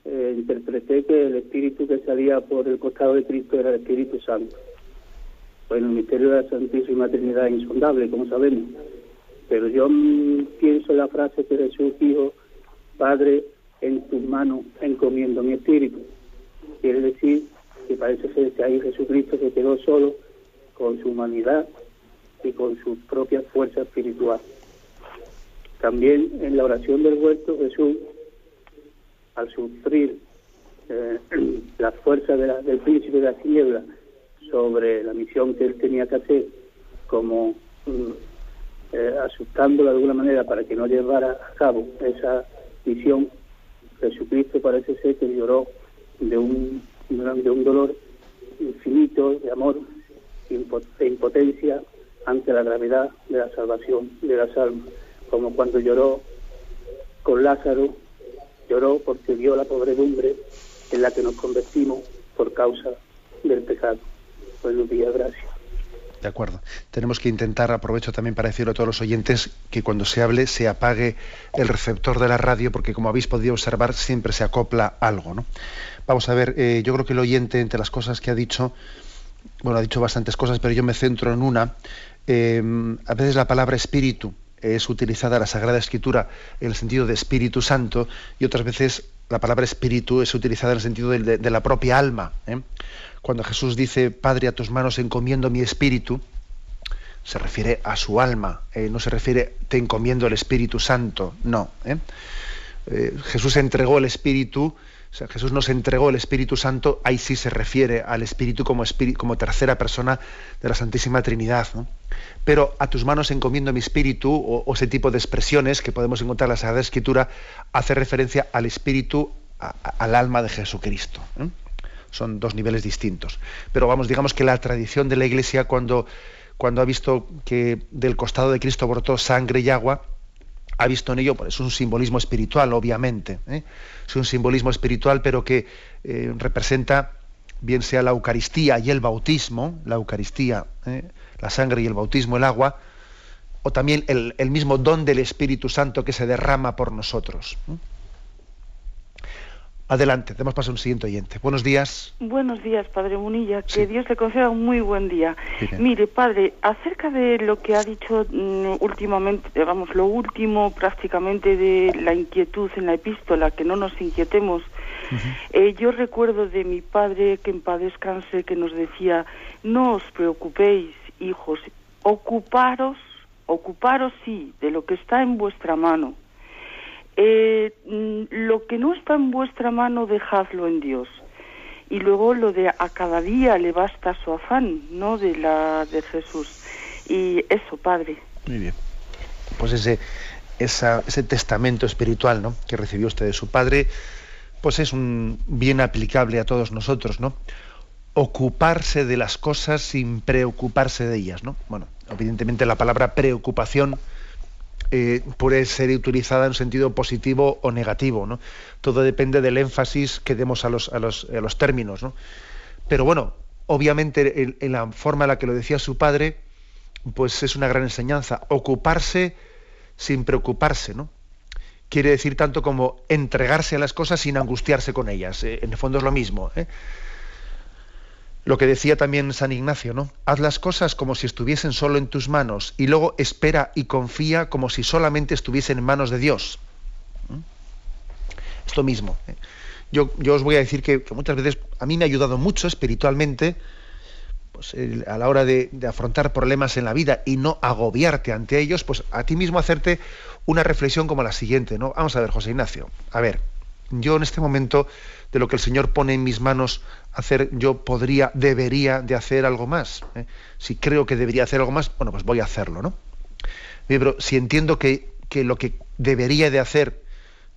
Eh, interpreté que el espíritu que salía por el costado de Cristo era el Espíritu Santo. Bueno, el misterio de la Santísima Trinidad es insondable, como sabemos. Pero yo pienso en la frase que Jesús dijo, Padre, en tus manos encomiendo mi espíritu quiere decir que parece ser que ahí Jesucristo se quedó solo con su humanidad y con su propia fuerza espiritual. También en la oración del huerto Jesús, al sufrir eh, la fuerza del príncipe de la tiniebla sobre la misión que él tenía que hacer, como mm, eh, asustándolo de alguna manera para que no llevara a cabo esa misión, Jesucristo parece ser que lloró de un, de un dolor infinito de amor e impotencia ante la gravedad de la salvación de las almas, como cuando lloró con Lázaro, lloró porque vio la pobredumbre en la que nos convertimos por causa del pecado. Buenos días, gracias.
De acuerdo. Tenemos que intentar, aprovecho también para decirlo a todos los oyentes, que cuando se hable se apague el receptor de la radio, porque como habéis podido observar, siempre se acopla algo. ¿no? Vamos a ver, eh, yo creo que el oyente, entre las cosas que ha dicho, bueno, ha dicho bastantes cosas, pero yo me centro en una. Eh, a veces la palabra espíritu es utilizada en la Sagrada Escritura en el sentido de Espíritu Santo y otras veces la palabra espíritu es utilizada en el sentido de, la propia alma. ¿eh? Cuando Jesús dice, Padre, a tus manos encomiendo mi espíritu, se refiere a su alma, no se refiere, te encomiendo el Espíritu Santo, no. Jesús entregó el espíritu o sea, Jesús nos entregó el Espíritu Santo, ahí sí se refiere al Espíritu como tercera persona de la Santísima Trinidad. Pero a tus manos encomiendo mi Espíritu, o, ese tipo de expresiones que podemos encontrar en la Sagrada Escritura, hace referencia al Espíritu, al alma de Jesucristo. Son dos niveles distintos. Pero vamos, digamos que la tradición de la Iglesia, cuando, cuando ha visto que del costado de Cristo brotó sangre y agua, ha visto en ello, pues es un simbolismo espiritual, obviamente. ¿eh? Es un simbolismo espiritual, pero que eh, representa, bien sea la Eucaristía y el bautismo, la Eucaristía, ¿eh? la sangre y el bautismo, el agua, o también el, mismo don del Espíritu Santo que se derrama por nosotros. Adelante, demos paso a un siguiente oyente. Buenos días.
Buenos días, Padre Munilla. Que Dios le conceda un muy buen día. Mire, Padre, acerca de lo que ha dicho mm, últimamente, vamos, lo último prácticamente de la inquietud en la epístola, que no nos inquietemos. Eh, yo recuerdo de mi padre, que en paz descanse, que nos decía, no os preocupéis, hijos, ocuparos, ocuparos sí, de lo que está en vuestra mano eh, mm, lo que no está en vuestra mano, dejadlo en Dios. Y luego lo de a cada día le basta su afán, ¿no? De la de Jesús. Y eso, Padre.
Muy bien. Pues ese, ese testamento espiritual, ¿no? Que recibió usted de su padre, pues es un bien aplicable a todos nosotros, ¿no? Ocuparse de las cosas sin preocuparse de ellas, ¿no? Bueno, evidentemente la palabra preocupación eh, puede ser utilizada en sentido positivo o negativo. ¿no? Todo depende del énfasis que demos a los, a los, a los términos. ¿no? Pero bueno, obviamente en, la forma en la que lo decía su padre, pues es una gran enseñanza. Ocuparse sin preocuparse, ¿no? Quiere decir tanto como entregarse a las cosas sin angustiarse con ellas. Eh, en el fondo es lo mismo. ¿eh? Lo que decía también San Ignacio, ¿no? Haz las cosas como si estuviesen solo en tus manos y luego espera y confía como si solamente estuviesen en manos de Dios. ¿Mm? Esto mismo. ¿eh? Yo, yo, os voy a decir que, muchas veces a mí me ha ayudado mucho espiritualmente pues, a la hora de, de, afrontar problemas en la vida y no agobiarte ante ellos, pues a ti mismo hacerte una reflexión como la siguiente, ¿no? Vamos a ver, José Ignacio. A ver, yo en este momento, de lo que el Señor pone en mis manos hacer, yo podría, debería de hacer algo más. ¿eh? Si creo que debería hacer algo más, bueno, pues voy a hacerlo, ¿no? Pero si entiendo que, lo que debería de hacer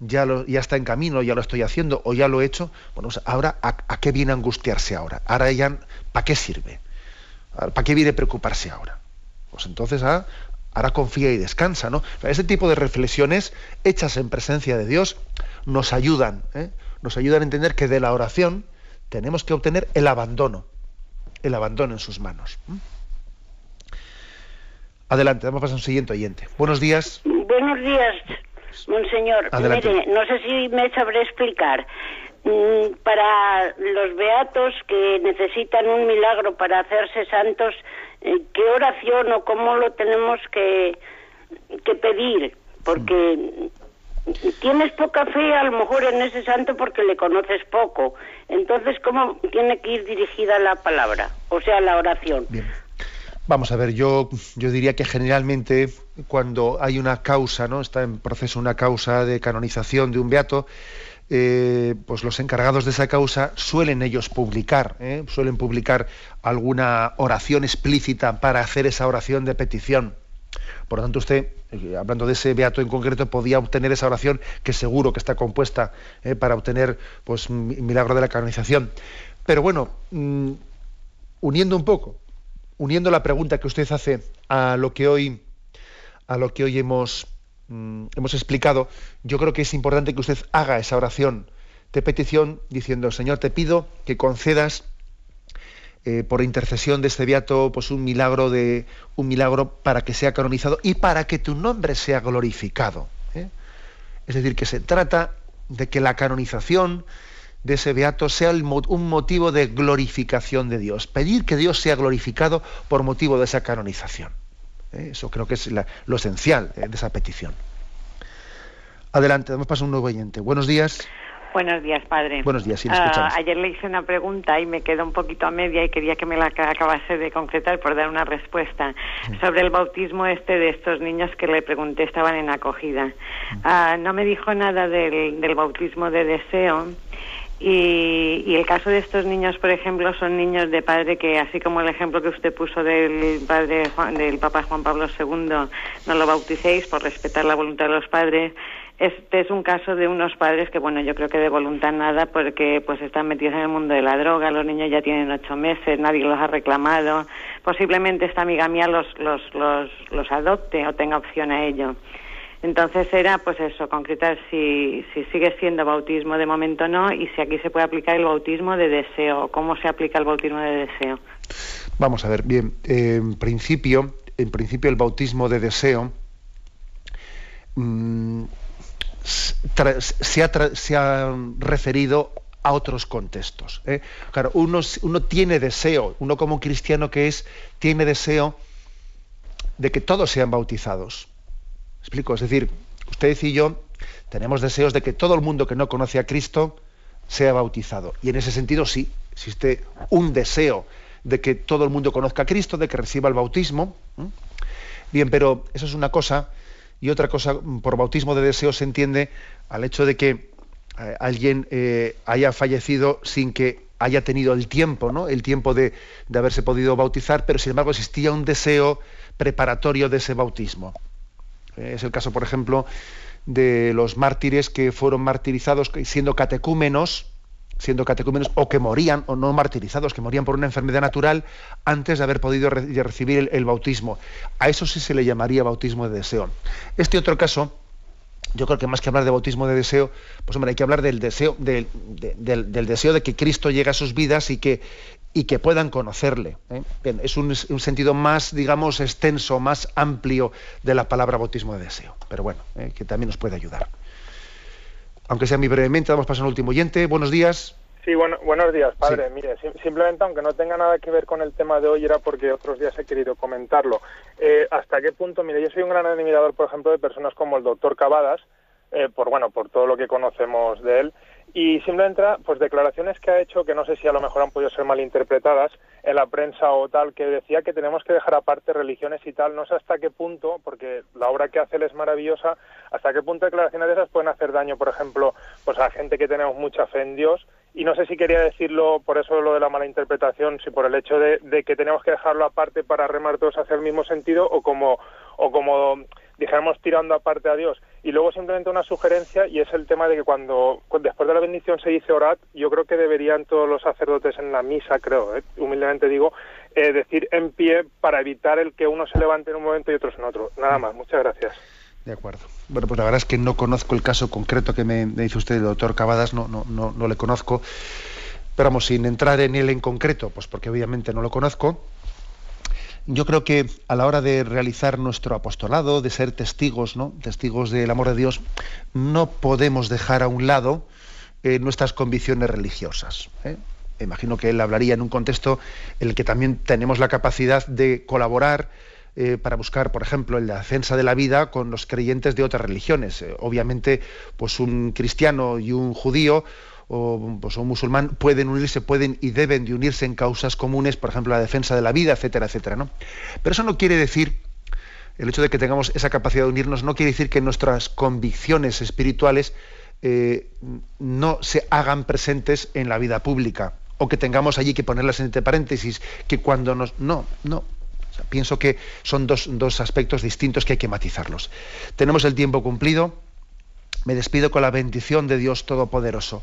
ya, lo, ya está en camino, ya lo estoy haciendo o ya lo he hecho, bueno, pues ahora, ¿a, qué viene angustiarse ahora? Ahora ya, ¿para qué sirve? ¿Para qué viene preocuparse ahora? Pues entonces ah, ahora confía y descansa, ¿no? ese tipo de reflexiones hechas en presencia de Dios nos ayudan, ¿eh? nos ayudan a entender que de la oración tenemos que obtener el abandono, el abandono en sus manos. Adelante, vamos a pasar a un siguiente oyente. Buenos días.
Buenos días, monseñor. Mire, no sé si me sabré explicar. Mm, para los beatos que necesitan un milagro para hacerse santos, ¿qué oración o cómo lo tenemos que, que pedir? Porque tienes poca fe a lo mejor en ese santo porque le conoces poco. Entonces, ¿cómo tiene que ir dirigida la palabra? O sea, la oración.
Vamos a ver, yo, yo diría que generalmente cuando hay una causa, ¿no? Está en proceso una causa de canonización de un beato, eh, pues los encargados de esa causa suelen ellos publicar, ¿eh? suelen publicar alguna oración explícita para hacer esa oración de petición. Por lo tanto, usted, eh, hablando de ese beato en concreto, podía obtener esa oración que seguro que está compuesta para obtener pues, milagro de la canonización. Pero bueno, mm, uniendo un poco, uniendo la pregunta que usted hace a lo que hoy, a lo que hoy hemos, mm, hemos explicado, yo creo que es importante que usted haga esa oración de petición diciendo, Señor, te pido que concedas eh, por intercesión de este beato, pues un milagro de un milagro para que sea canonizado y para que tu nombre sea glorificado. ¿eh? Es decir, que se trata de que la canonización de ese beato sea un motivo de glorificación de Dios. Pedir que Dios sea glorificado por motivo de esa canonización. ¿Eh? Eso creo que es lo esencial de esa petición. Adelante, damos paso a un nuevo oyente. Buenos días.
Buenos días, padre.
Buenos días, sí,
uh, Ayer le hice una pregunta y me quedó un poquito a media y quería que me la acabase de concretar por dar una respuesta sobre el bautismo este de estos niños que le pregunté estaban en acogida. Uh, no me dijo nada del, del bautismo de deseo. Y, y, el caso de estos niños, por ejemplo, son niños de padre que, así como el ejemplo que usted puso del padre del Papa Juan Pablo II, no lo bauticéis por respetar la voluntad de los padres, este es un caso de unos padres que, bueno, yo creo que de voluntad nada, porque pues están metidos en el mundo de la droga, los niños ya tienen ocho meses, nadie los ha reclamado. Posiblemente esta amiga mía los, los, los, los adopte o tenga opción a ello. Entonces era, pues eso, concretar si, si sigue siendo bautismo de momento no y si aquí se puede aplicar el bautismo de deseo, cómo se aplica el bautismo de deseo.
Vamos a ver, bien, en principio, en principio el bautismo de deseo mmm, se ha, referido a otros contextos. ¿eh? Claro, uno, tiene deseo, uno como cristiano que es, tiene deseo de que todos sean bautizados. Explico? Es decir, usted y yo tenemos deseos de que todo el mundo que no conoce a Cristo sea bautizado. Y en ese sentido sí, existe un deseo de que todo el mundo conozca a Cristo, de que reciba el bautismo. Bien, pero eso es una cosa y otra cosa, por bautismo de deseo se entiende al hecho de que eh, alguien eh, haya fallecido sin que haya tenido el tiempo, ¿no? El tiempo de, haberse podido bautizar, pero sin embargo existía un deseo preparatorio de ese bautismo. Eh, es el caso, por ejemplo, de los mártires que fueron martirizados siendo catecúmenos, siendo catecúmenos o que morían, o no martirizados, que morían por una enfermedad natural antes de haber podido recibir el, bautismo. A eso sí se le llamaría bautismo de deseo. Este otro caso, yo creo que más que hablar de bautismo de deseo, pues hombre, hay que hablar del deseo, del, deseo de que Cristo llegue a sus vidas y que, y que puedan conocerle. ¿eh? es un, sentido más, digamos, extenso, más amplio de la palabra bautismo de deseo. Pero bueno, ¿eh? que también nos puede ayudar aunque sea muy brevemente, vamos a pasar al último oyente. Buenos días.
Sí, bueno, buenos días, padre. Mire, simplemente, aunque no tenga nada que ver con el tema de hoy, era porque otros días he querido comentarlo. Eh, ¿Hasta qué punto? Mire, yo soy un gran admirador, por ejemplo, de personas como el doctor Cavadas, eh, por bueno, por todo lo que conocemos de él. Y simplemente pues declaraciones que ha hecho que no sé si a lo mejor han podido ser malinterpretadas en la prensa o tal que decía que tenemos que dejar aparte religiones y tal. No sé hasta qué punto porque la obra que hace él es maravillosa hasta qué punto declaraciones de esas pueden hacer daño por ejemplo pues a gente que tenemos mucha fe en Dios. Y no sé si quería decirlo por eso lo de la mala interpretación si por el hecho de, de que tenemos que dejarlo aparte para remar todos hacia el mismo sentido o como o como dijéramos tirando aparte a Dios. Y luego simplemente una sugerencia y es el tema de que cuando después de la bendición se dice orad, yo creo que deberían todos los sacerdotes en la misa, creo, ¿eh? humildemente digo, eh, decir en pie para evitar el que uno se levante en un momento y otros en otro. Nada más, muchas gracias.
De acuerdo. Bueno, pues la verdad es que no conozco el caso concreto que me, dice usted, el doctor Cavadas, no, no, no, no le conozco. Pero vamos, sin entrar en él en concreto, pues porque obviamente no lo conozco, yo creo que a la hora de realizar nuestro apostolado, de ser testigos, ¿no? testigos del amor de Dios, no podemos dejar a un lado eh, nuestras convicciones religiosas. ¿eh? Imagino que él hablaría en un contexto en el que también tenemos la capacidad de colaborar eh, para buscar, por ejemplo, la defensa de la vida con los creyentes de otras religiones. obviamente, pues un cristiano y un judío o, pues, un musulmán pueden unirse, pueden y deben de unirse en causas comunes, por ejemplo, la defensa de la vida, etcétera, etcétera. ¿no? Pero eso no quiere decir, el hecho de que tengamos esa capacidad de unirnos, no quiere decir que nuestras convicciones espirituales eh, no se hagan presentes en la vida pública o que tengamos allí que ponerlas entre paréntesis, que cuando nos... No, no. pienso que son dos, dos aspectos distintos que hay que matizarlos. Tenemos el tiempo cumplido. Me despido con la bendición de Dios Todopoderoso.